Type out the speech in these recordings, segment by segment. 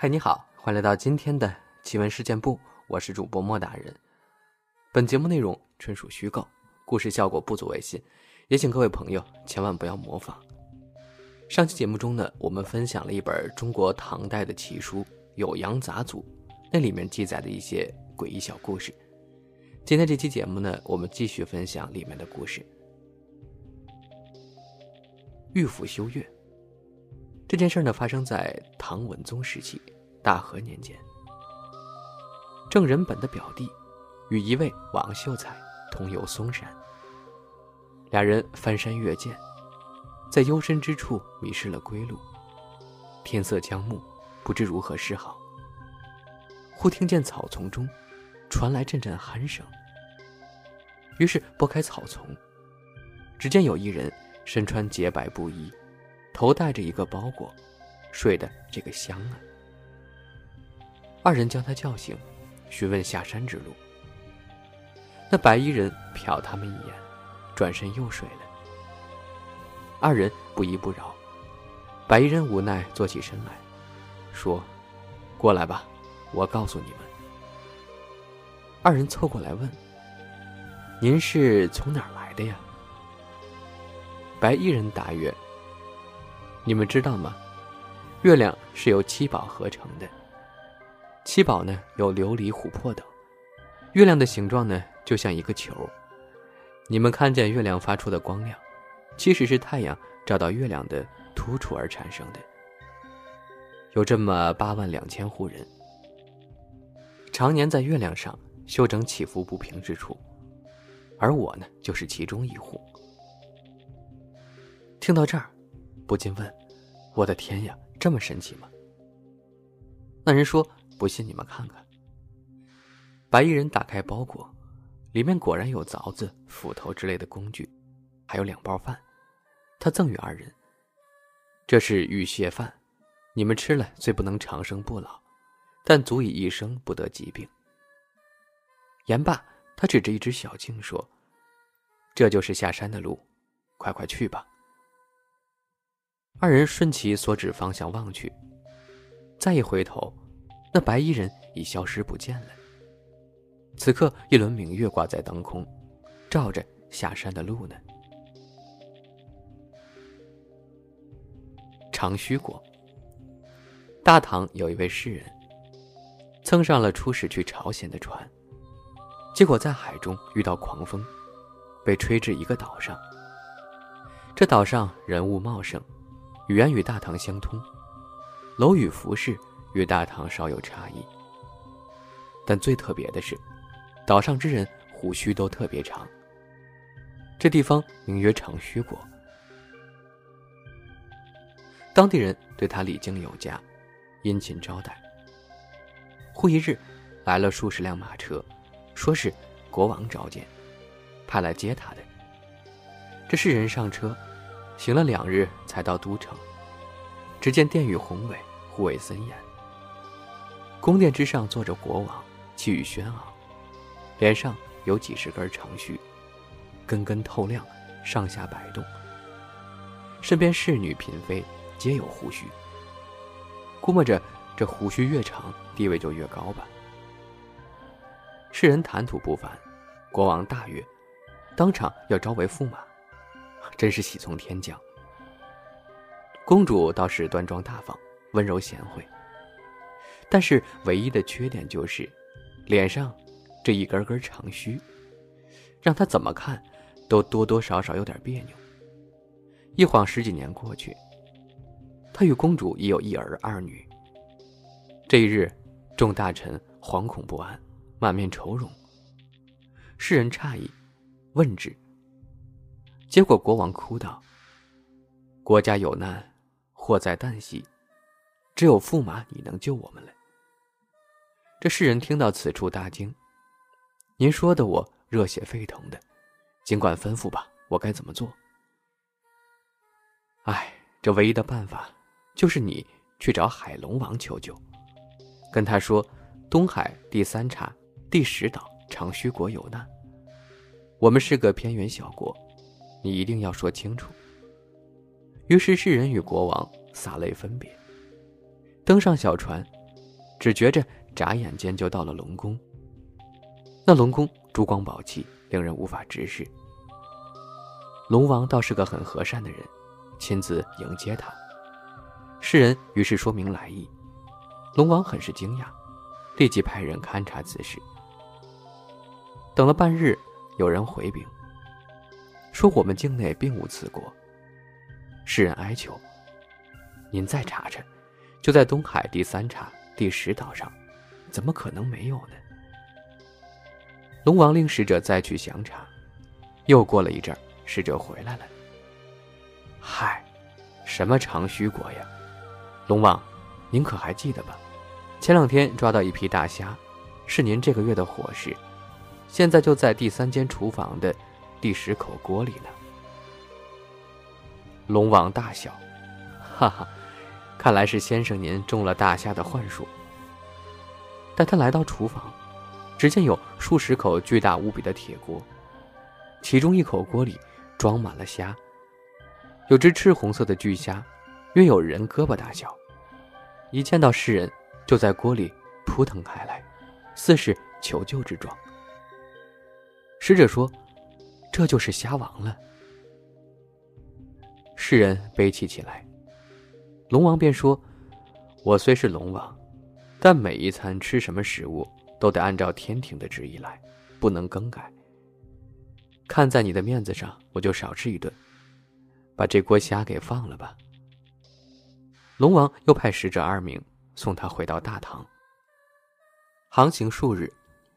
嗨，你好，欢迎来到今天的奇闻事件部，我是主播莫大人。本节目内容纯属虚构，故事效果不足为信，也请各位朋友千万不要模仿。上期节目中呢，我们分享了一本中国唐代的奇书《酉阳杂俎》，那里面记载的一些诡异小故事。今天这期节目呢，我们继续分享里面的故事。玉府修月。这件事呢，发生在唐文宗时期，大和年间。郑仁本的表弟与一位王秀才同游嵩山，俩人翻山越涧，在幽深之处迷失了归路。天色将暮，不知如何是好。忽听见草丛中传来阵阵鼾声，于是拨开草丛，只见有一人身穿洁白布衣。头戴着一个包裹，睡得这个香啊！二人将他叫醒，询问下山之路。那白衣人瞟他们一眼，转身又睡了。二人不依不饶，白衣人无奈坐起身来，说：“过来吧，我告诉你们。”二人凑过来问：“您是从哪儿来的呀？”白衣人答曰。你们知道吗？月亮是由七宝合成的。七宝呢，有琉璃、琥珀等。月亮的形状呢，就像一个球。你们看见月亮发出的光亮，其实是太阳照到月亮的突出而产生的。有这么八万两千户人，常年在月亮上修整起伏不平之处，而我呢，就是其中一户。听到这儿。不禁问：“我的天呀，这么神奇吗？”那人说：“不信你们看看。”白衣人打开包裹，里面果然有凿子、斧头之类的工具，还有两包饭。他赠予二人：“这是玉屑饭，你们吃了虽不能长生不老，但足以一生不得疾病。”言罢，他指着一只小径说：“这就是下山的路，快快去吧。”二人顺其所指方向望去，再一回头，那白衣人已消失不见了。此刻，一轮明月挂在当空，照着下山的路呢。长须国，大唐有一位诗人，蹭上了出使去朝鲜的船，结果在海中遇到狂风，被吹至一个岛上。这岛上人物茂盛。语言与大唐相通，楼宇服饰与大唐稍有差异。但最特别的是，岛上之人胡须都特别长。这地方名曰长须国。当地人对他礼敬有加，殷勤招待。忽一日，来了数十辆马车，说是国王召见，派来接他的。这世人上车。行了两日，才到都城。只见殿宇宏伟，护卫森严。宫殿之上坐着国王，气宇轩昂，脸上有几十根长须，根根透亮，上下摆动。身边侍女嫔妃皆有胡须。估摸着这胡须越长，地位就越高吧。世人谈吐不凡，国王大悦，当场要招为驸马。真是喜从天降。公主倒是端庄大方、温柔贤惠，但是唯一的缺点就是脸上这一根根长须，让她怎么看都多多少少有点别扭。一晃十几年过去，他与公主已有一儿二女。这一日，众大臣惶恐不安，满面愁容。世人诧异，问之。结果国王哭道：“国家有难，祸在旦夕，只有驸马你能救我们了。”这世人听到此处大惊：“您说的我热血沸腾的，尽管吩咐吧，我该怎么做？”哎，这唯一的办法就是你去找海龙王求救，跟他说东海第三岔第十岛长须国有难，我们是个偏远小国。你一定要说清楚。于是世人与国王洒泪分别，登上小船，只觉着眨眼间就到了龙宫。那龙宫珠光宝气，令人无法直视。龙王倒是个很和善的人，亲自迎接他。世人于是说明来意，龙王很是惊讶，立即派人勘察此事。等了半日，有人回禀说我们境内并无此国。世人哀求：“您再查查，就在东海第三岔第十岛上，怎么可能没有呢？”龙王令使者再去详查，又过了一阵使者回来了。嗨，什么长须国呀？龙王，您可还记得吧？前两天抓到一批大虾，是您这个月的伙食，现在就在第三间厨房的第十口锅里呢。龙王大笑，哈哈，看来是先生您中了大虾的幻术。带他来到厨房，只见有数十口巨大无比的铁锅，其中一口锅里装满了虾，有只赤红色的巨虾，约有人胳膊大小，一见到世人，就在锅里扑腾开来，似是求救之状。使者说：“这就是虾王了。”世人悲泣起来，龙王便说：“我虽是龙王，但每一餐吃什么食物，都得按照天庭的旨意来，不能更改。看在你的面子上，我就少吃一顿，把这锅虾给放了吧。”龙王又派使者二名送他回到大唐。航行数日，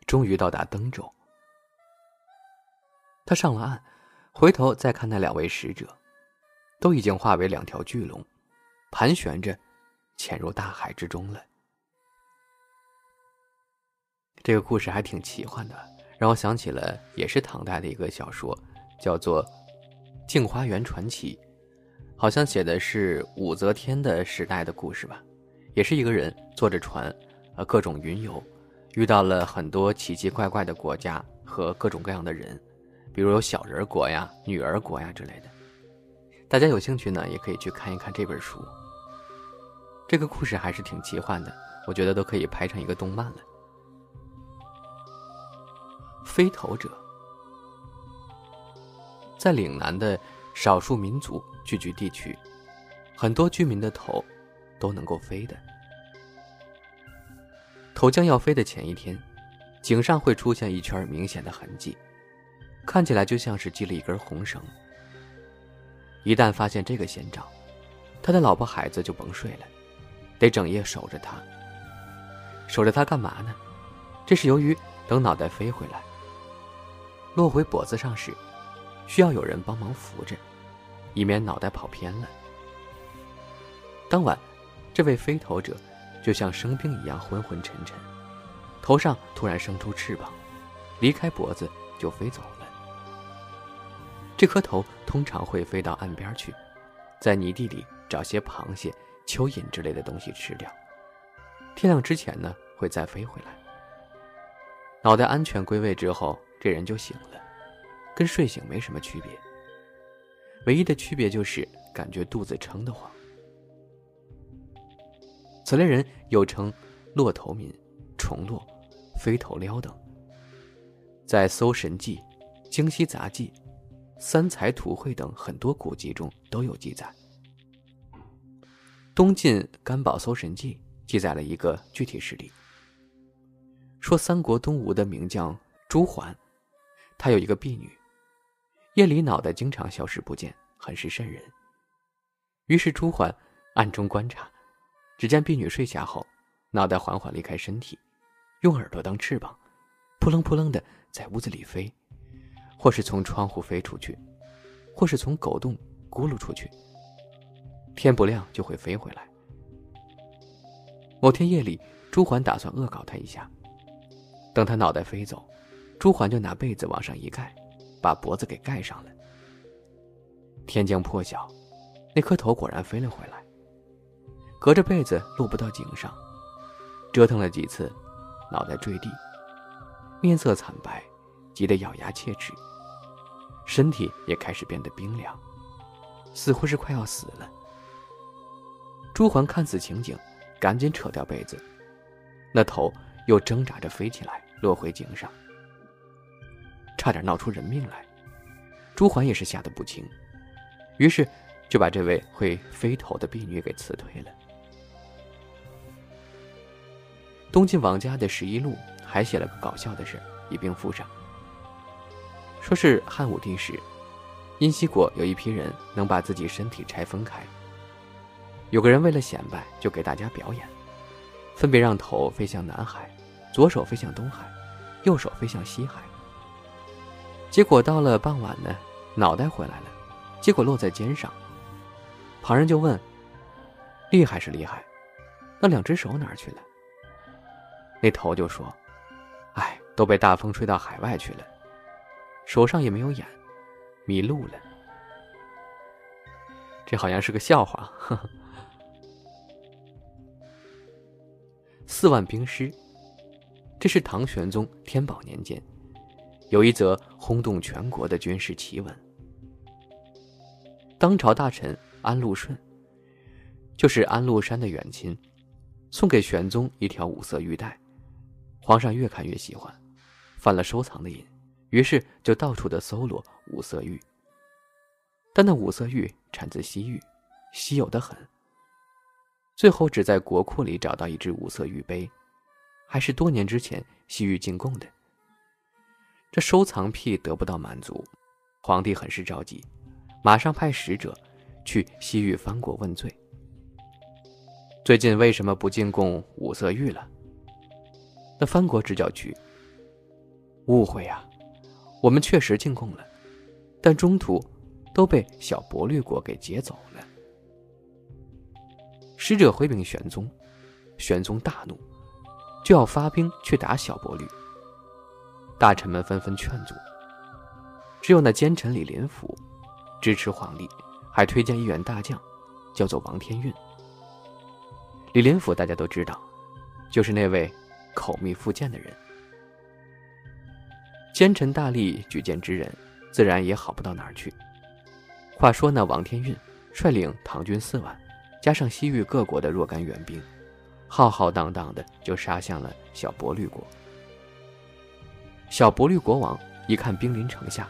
终于到达登州。他上了岸，回头再看那两位使者。都已经化为两条巨龙，盘旋着，潜入大海之中了。这个故事还挺奇幻的，让我想起了也是唐代的一个小说，叫做《镜花缘传奇》，好像写的是武则天的时代的故事吧。也是一个人坐着船，呃，各种云游，遇到了很多奇奇怪怪的国家和各种各样的人，比如有小人国呀、女儿国呀之类的。大家有兴趣呢，也可以去看一看这本书。这个故事还是挺奇幻的，我觉得都可以拍成一个动漫了。飞头者，在岭南的少数民族聚居地区，很多居民的头都能够飞的。头将要飞的前一天，颈上会出现一圈明显的痕迹，看起来就像是系了一根红绳。一旦发现这个先兆，他的老婆孩子就甭睡了，得整夜守着他。守着他干嘛呢？这是由于等脑袋飞回来，落回脖子上时，需要有人帮忙扶着，以免脑袋跑偏了。当晚，这位飞头者就像生病一样昏昏沉沉，头上突然生出翅膀，离开脖子就飞走了。这颗头通常会飞到岸边去，在泥地里找些螃蟹、蚯蚓之类的东西吃掉。天亮之前呢，会再飞回来。脑袋安全归位之后，这人就醒了，跟睡醒没什么区别。唯一的区别就是感觉肚子撑得慌。此类人又称落头民、虫落、飞头撩等，在《搜神记》《京西杂记》。三才图会等很多古籍中都有记载。东晋干宝搜神记记载了一个具体事例，说三国东吴的名将朱桓，他有一个婢女，夜里脑袋经常消失不见，很是瘆人。于是朱桓暗中观察，只见婢女睡下后，脑袋缓缓离开身体，用耳朵当翅膀，扑棱扑棱的在屋子里飞。或是从窗户飞出去，或是从狗洞咕噜出去。天不亮就会飞回来。某天夜里，朱桓打算恶搞他一下，等他脑袋飞走，朱桓就拿被子往上一盖，把脖子给盖上了。天将破晓，那颗头果然飞了回来，隔着被子落不到颈上，折腾了几次，脑袋坠地，面色惨白，急得咬牙切齿。身体也开始变得冰凉，似乎是快要死了。朱桓看此情景，赶紧扯掉被子，那头又挣扎着飞起来，落回井上，差点闹出人命来。朱桓也是吓得不轻，于是就把这位会飞头的婢女给辞退了。东晋王家的十一路还写了个搞笑的事一并附上。说是汉武帝时，阴西国有一批人能把自己身体拆分开。有个人为了显摆，就给大家表演，分别让头飞向南海，左手飞向东海，右手飞向西海。结果到了傍晚呢，脑袋回来了，结果落在肩上。旁人就问：“厉害是厉害，那两只手哪儿去了？”那头就说：“哎，都被大风吹到海外去了，手上也没有眼，迷路了。”这好像是个笑话。呵呵。四万兵师，这是唐玄宗天宝年间，有一则轰动全国的军事奇闻。当朝大臣安禄顺，就是安禄山的远亲，送给玄宗一条五色玉带。皇上越看越喜欢，犯了收藏的瘾，于是就到处的搜罗五色玉。但那五色玉产自西域，稀有的很。最后只在国库里找到一只五色玉杯，还是多年之前西域进贡的。这收藏癖得不到满足，皇帝很是着急，马上派使者去西域藩国问罪。最近为什么不进贡五色玉了？那藩国直叫屈。误会呀，我们确实进贡了，但中途都被小薄绿国给劫走了。使者回禀玄宗，玄宗大怒，就要发兵去打小薄绿。大臣们纷纷劝阻，只有那奸臣李林甫支持皇帝，还推荐一员大将，叫做王天运。李林甫大家都知道，就是那位。口蜜腹剑的人，奸臣大力举荐之人，自然也好不到哪儿去。话说那王天运率领唐军四万，加上西域各国的若干援兵，浩浩荡荡的就杀向了小薄绿国。小薄绿国王一看兵临城下，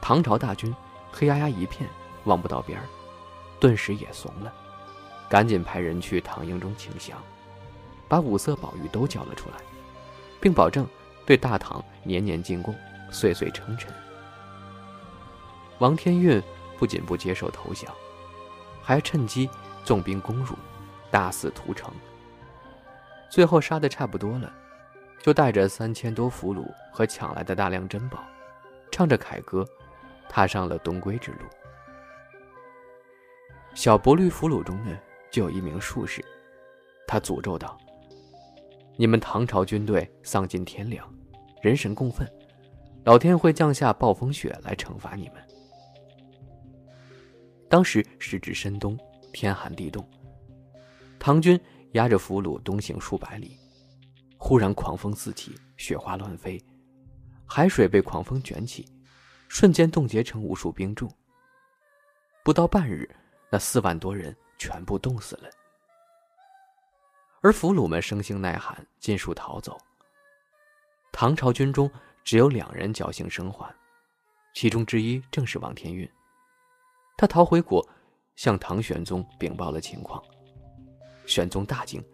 唐朝大军黑压压一片，望不到边儿，顿时也怂了，赶紧派人去唐营中请降。把五色宝玉都交了出来，并保证对大唐年年进贡，岁岁称臣。王天运不仅不接受投降，还趁机纵兵攻入，大肆屠城。最后杀的差不多了，就带着三千多俘虏和抢来的大量珍宝，唱着凯歌，踏上了东归之路。小薄绿俘虏中呢，就有一名术士，他诅咒道。你们唐朝军队丧尽天良，人神共愤，老天会降下暴风雪来惩罚你们。当时时值深冬，天寒地冻，唐军压着俘虏东行数百里，忽然狂风四起，雪花乱飞，海水被狂风卷起，瞬间冻结成无数冰柱。不到半日，那四万多人全部冻死了。而俘虏们生性耐寒，尽数逃走。唐朝军中只有两人侥幸生还，其中之一正是王天运。他逃回国，向唐玄宗禀报了情况。玄宗大惊，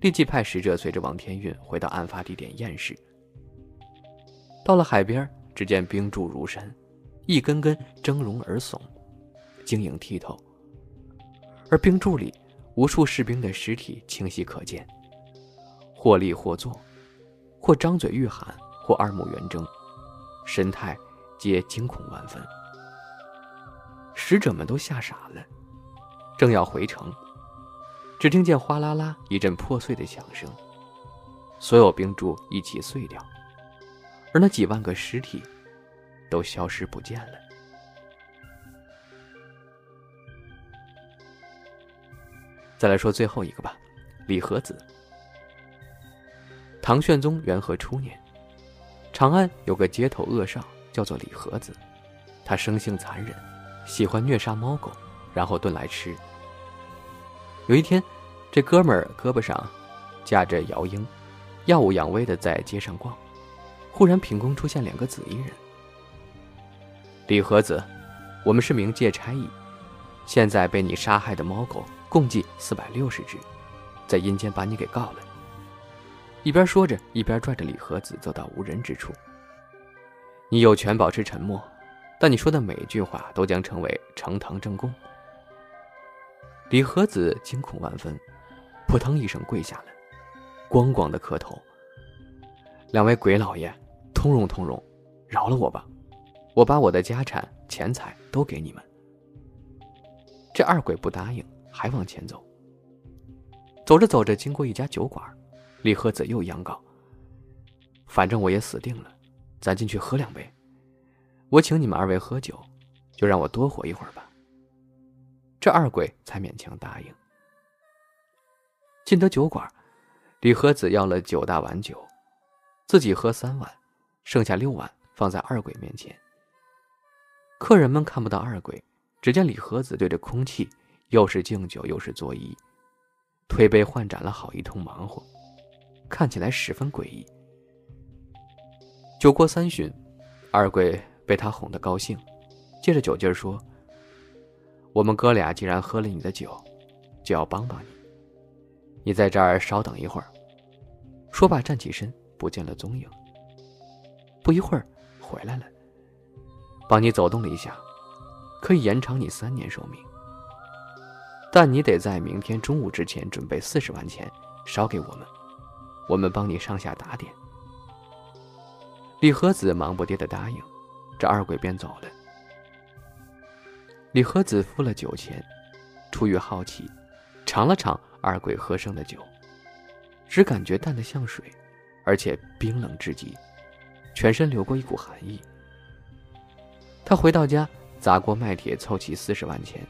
立即派使者随着王天运回到案发地点验尸。到了海边，只见冰柱如山，一根根峥嵘而耸，晶莹剔透。而冰柱里。无数士兵的尸体清晰可见，或立或坐，或张嘴欲喊，或二目圆睁，神态皆惊恐万分。使者们都吓傻了，正要回城，只听见哗啦啦一阵破碎的响声，所有冰柱一起碎掉，而那几万个尸体都消失不见了。再来说最后一个吧，李和子。唐玄宗元和初年，长安有个街头恶少，叫做李和子，他生性残忍，喜欢虐杀猫狗，然后炖来吃。有一天，这哥们儿胳膊上架着摇鹰，耀武扬威的在街上逛，忽然凭空出现两个紫衣人。李和子，我们是冥界差役，现在被你杀害的猫狗共计四百六十只，在阴间把你给告了。一边说着，一边拽着李和子走到无人之处。你有权保持沉默，但你说的每一句话都将成为呈堂证供。李和子惊恐万分，扑腾一声跪下了。咣咣的磕头。两位鬼老爷，通融通融，饶了我吧，我把我的家产钱财都给你们。这二鬼不答应，还往前走。走着走着，经过一家酒馆，李和子又央告：“反正我也死定了，咱进去喝两杯，我请你们二位喝酒，就让我多活一会儿吧。”这二鬼才勉强答应。进得酒馆。李和子要了九大碗酒，自己喝三碗，剩下六碗放在二鬼面前。客人们看不到二鬼，只见李和子对着空气，又是敬酒又是作揖，推杯换盏了好一通忙活，看起来十分诡异。酒过三巡，二鬼被他哄得高兴，借着酒劲儿说：“我们哥俩既然喝了你的酒，就要帮帮你。你在这儿稍等一会儿。”说罢，站起身，不见了踪影。不一会儿，回来了，帮你走动了一下，可以延长你三年寿命。但你得在明天中午之前准备四十万钱，烧给我们，我们帮你上下打点。李和子忙不迭的答应，这二鬼便走了。李和子付了酒钱，出于好奇，尝了尝二鬼喝剩的酒。只感觉淡的像水，而且冰冷至极，全身流过一股寒意。他回到家，砸锅卖铁凑齐四十万钱，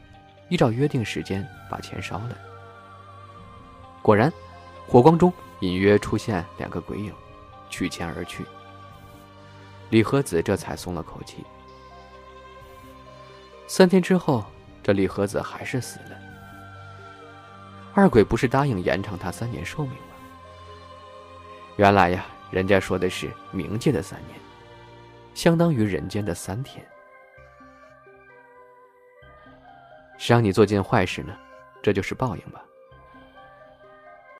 依照约定时间把钱烧了。果然，火光中隐约出现两个鬼影，取钱而去。李和子这才松了口气。三天之后，这李和子还是死了。二鬼不是答应延长他三年寿命吗？原来呀，人家说的是冥界的三年，相当于人间的三天。谁让你做件坏事呢？这就是报应吧。